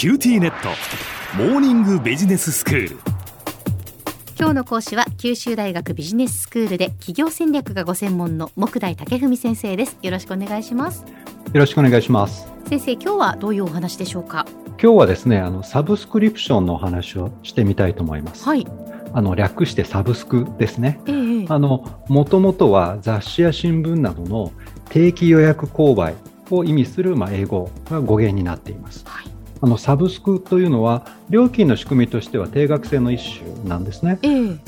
QTnet。モーニングビジネススクール。今日の講師は九州大学ビジネススクールで企業戦略がご専門の目代武史先生です。よろしくお願いします。よろしくお願いします。先生今日はどういうお話でしょうか？今日はですねあのサブスクリプションのお話をしてみたいと思います。はい。あの略してサブスクですね。ええ。あの元々は雑誌や新聞などの定期予約購買を意味する、まあ、英語が語源になっています。はいあのサブスクというのは料金の仕組みとしては定額制の一種なんですね。ええ。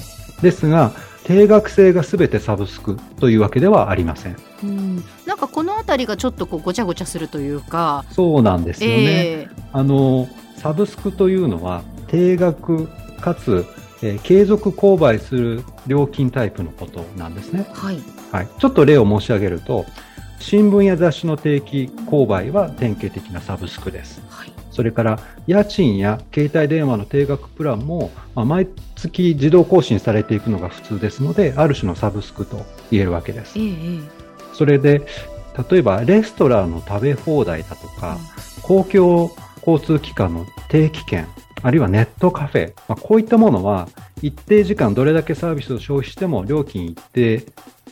ですが定額制が全てサブスクというわけではありません。うん。なんかこのあたりがちょっとこうごちゃごちゃするというか。そうなんですよね、ええ。あのサブスクというのは定額かつ、えー継続購買する料金タイプのことなんですね、はい。はい、ちょっと例を申し上げると新聞や雑誌の定期購買は典型的なサブスクです。はいそれから家賃や携帯電話の定額プランも、まあ毎月自動更新されていくのが普通ですのである種のサブスクと言えるわけです。えええそれで例えばレストランの食べ放題だとか、公共交通機関の定期券、あるいはネットカフェ、まあ、こういったものは一定時間どれだけサービスを消費しても料金一定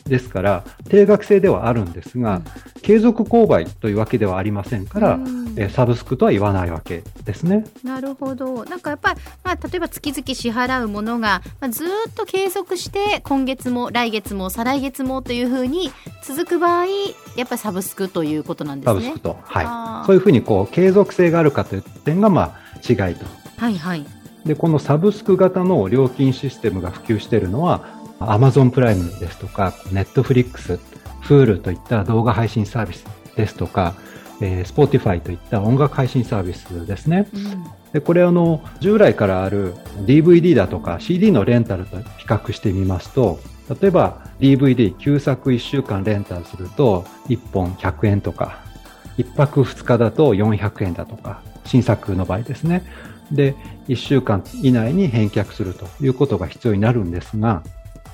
ですから定額制ではあるんですが、うん。継続購買というわけではありませんから、うん。えーサブスクとは言わないわけですね。なるほど。なんかやっぱり、まあ、例えば月々支払うものが、まあ、ずーっと継続して今月も来月も再来月もというふうに続く場合やっぱりサブスクということなんですね。サブスク。と、はい、そういうふうにこう継続性があるかという点がまあ違いと。はいはい。で、このサブスク型の料金システムが普及しているのは、Amazon プライムですとか、Netflix、Hulu といった動画配信サービスですとか、えー Spotify といった音楽配信サービスですね。うんで、これあの、従来からある DVD だとか CD のレンタルと比較してみますと、例えば DVD 旧作1週間レンタルすると1本100円とか、1泊2日だと400円だとか、新作の場合ですね。で、1週間以内に返却するということが必要になるんですが、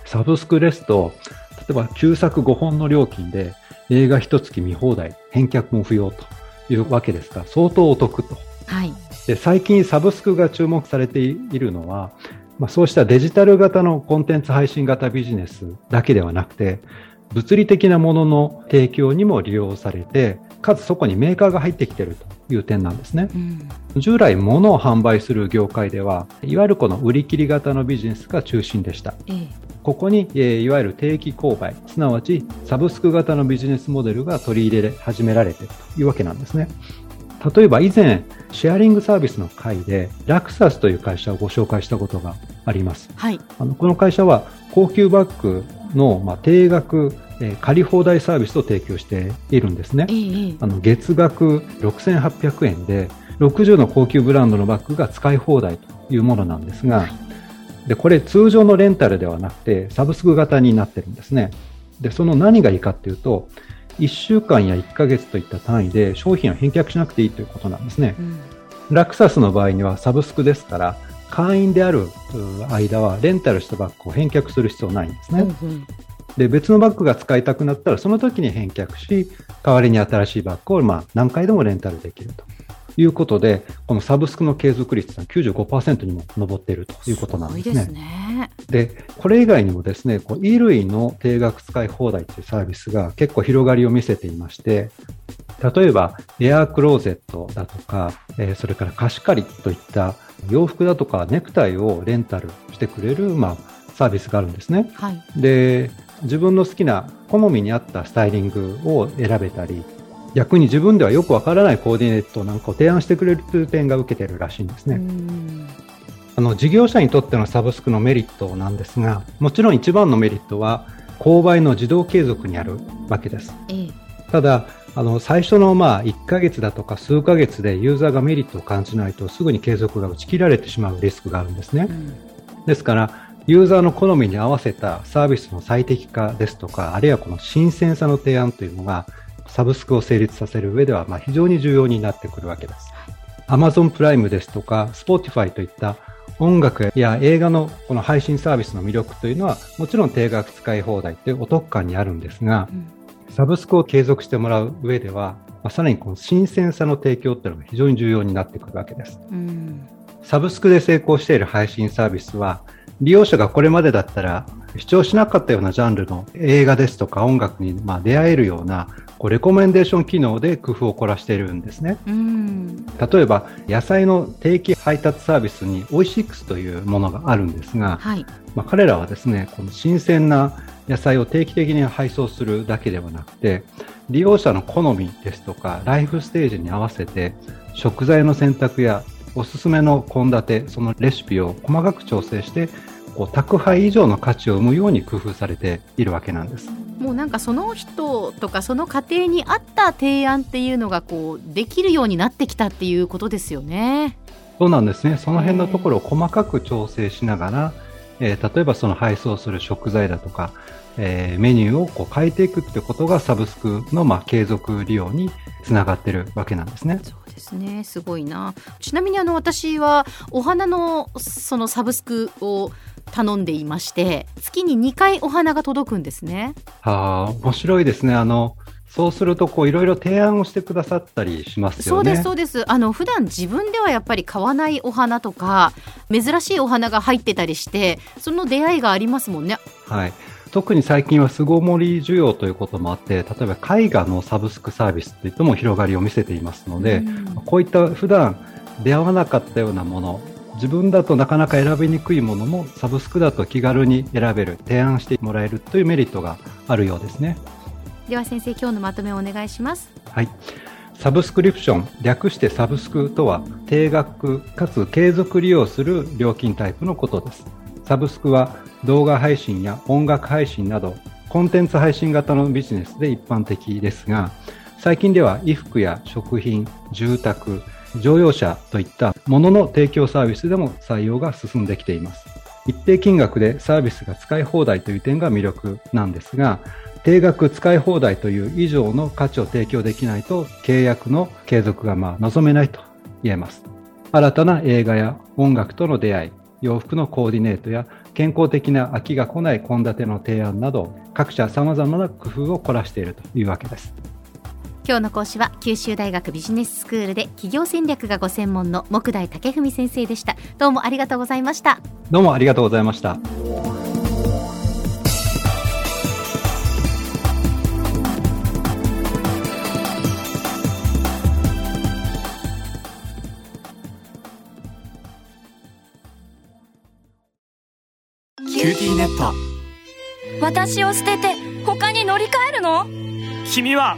サブスクですと、例えば旧作5本の料金で映画1月見放題、返却も不要というわけですから、相当お得と。はい。で最近サブスクが注目されているのは、まあ、そうしたデジタル型のコンテンツ配信型ビジネスだけではなくて物理的なものの提供にも利用されてかつそこにメーカーが入ってきているという点なんですね。うん。従来物を販売する業界ではいわゆるこの売り切り型のビジネスが中心でした。ええここに、えーいわゆる定期購買すなわちサブスク型のビジネスモデルが取り入れ始められているというわけなんですね。例えば以前シェアリングサービスの会でラクサスという会社をご紹介したことがあります。はい。あのこの会社は高級バッグの、まあ、定額、えー借り放題サービスを提供しているんですね。ええええ。あの月額6800円で60の高級ブランドのバッグが使い放題というものなんですが、はいでこれ通常のレンタルではなくてサブスク型になってるんですね。でその何がいいかっていうと1週間や1ヶ月といった単位で商品を返却しなくていいということなんですね。うん。ラクサスの場合にはサブスクですから会員であるう間はレンタルしたバッグを返却する必要ないんですね、うんうん。で別のバッグが使いたくなったらその時に返却し代わりに新しいバッグをまあ何回でもレンタルできるということでこのサブスクの継続率は95%にも上っているということなんですね。すねでこれ以外にもですねこう衣類の定額使い放題というサービスが結構広がりを見せていまして例えばエアークローゼットだとか、えーそれから貸し借りといった洋服だとかネクタイをレンタルしてくれる、まあ、サービスがあるんですね。はいで自分の好きな好みに合ったスタイリングを選べたり逆に自分ではよくわからないコーディネートなんかを提案してくれるという点が受けてるらしいんですね。うんあの事業者にとってのサブスクのメリットなんですがもちろん一番のメリットは購買の自動継続にあるわけです。ええただあの最初のまあ1ヶ月だとか数ヶ月でユーザーがメリットを感じないとすぐに継続が打ち切られてしまうリスクがあるんですね。うんですからユーザーの好みに合わせたサービスの最適化ですとか、あるいはこの新鮮さの提案というのが、サブスクを成立させる上では、まあ、非常に重要になってくるわけです。Amazon プライムですとか、Spotify といった音楽や映画のこの配信サービスの魅力というのは、もちろん定額使い放題というお得感にあるんですが、うんサブスクを継続してもらう上では、まあ、さらにこの新鮮さの提供っていうのが非常に重要になってくるわけです。うんサブスクで成功している配信サービスは、利用者がこれまでだったら視聴しなかったようなジャンルの映画ですとか音楽にま出会えるようなこうレコメンデーション機能で工夫を凝らしているんですね。例えば野菜の定期配達サービスにオイシックスというものがあるんですが、はい、まあ、彼らはですねこの新鮮な野菜を定期的に配送するだけではなくて利用者の好みですとかライフステージに合わせて食材の選択やおすすめの献立そのレシピを細かく調整してこう宅配以上の価値を生むように工夫されているわけなんです。もうなんかその人とかその家庭に合った提案っていうのがこうできるようになってきたっていうことですよね。そうなんですね。その辺のところを細かく調整しながら、えー、例えばその配送する食材だとか、えー、メニューをこう変えていくってことがサブスクのまあ継続利用につながってるわけなんですね。そうですね。すごいな。ちなみにあの私はお花のそのサブスクを頼んでいまして月に2回お花が届くんですね。はあ面白いですね。あのそうするとこういろいろ提案をしてくださったりしますよね。そうですそうです。あの普段自分ではやっぱり買わないお花とか珍しいお花が入ってたりしてその出会いがありますもんね。はい。特に最近は巣ごもり需要ということもあって、例えば絵画のサブスクサービスといっても広がりを見せていますので、うん、こういった普段出会わなかったようなもの、自分だとなかなか選びにくいものもサブスクだと気軽に選べる提案してもらえるというメリットがあるようですね。では先生今日のまとめをお願いします。はい。サブスクリプション略してサブスクとは定額かつ継続利用する料金タイプのことです。サブスクは動画配信や音楽配信などコンテンツ配信型のビジネスで一般的ですが最近では衣服や食品住宅乗用車といったものの提供サービスでも採用が進んできています。一定金額でサービスが使い放題という点が魅力なんですが、定額使い放題という以上の価値を提供できないと契約の継続がまあ望めないと言えます。新たな映画や音楽との出会い、洋服のコーディネートや健康的な飽きが来ない献立の提案など各社様々な工夫を凝らしているというわけです。今日の講師は九州大学ビジネススクールで企業戦略がご専門の木大武文先生でした。どうもありがとうございました。どうもありがとうございましたキューティーネット。私を捨てて他に乗り換えるの？君は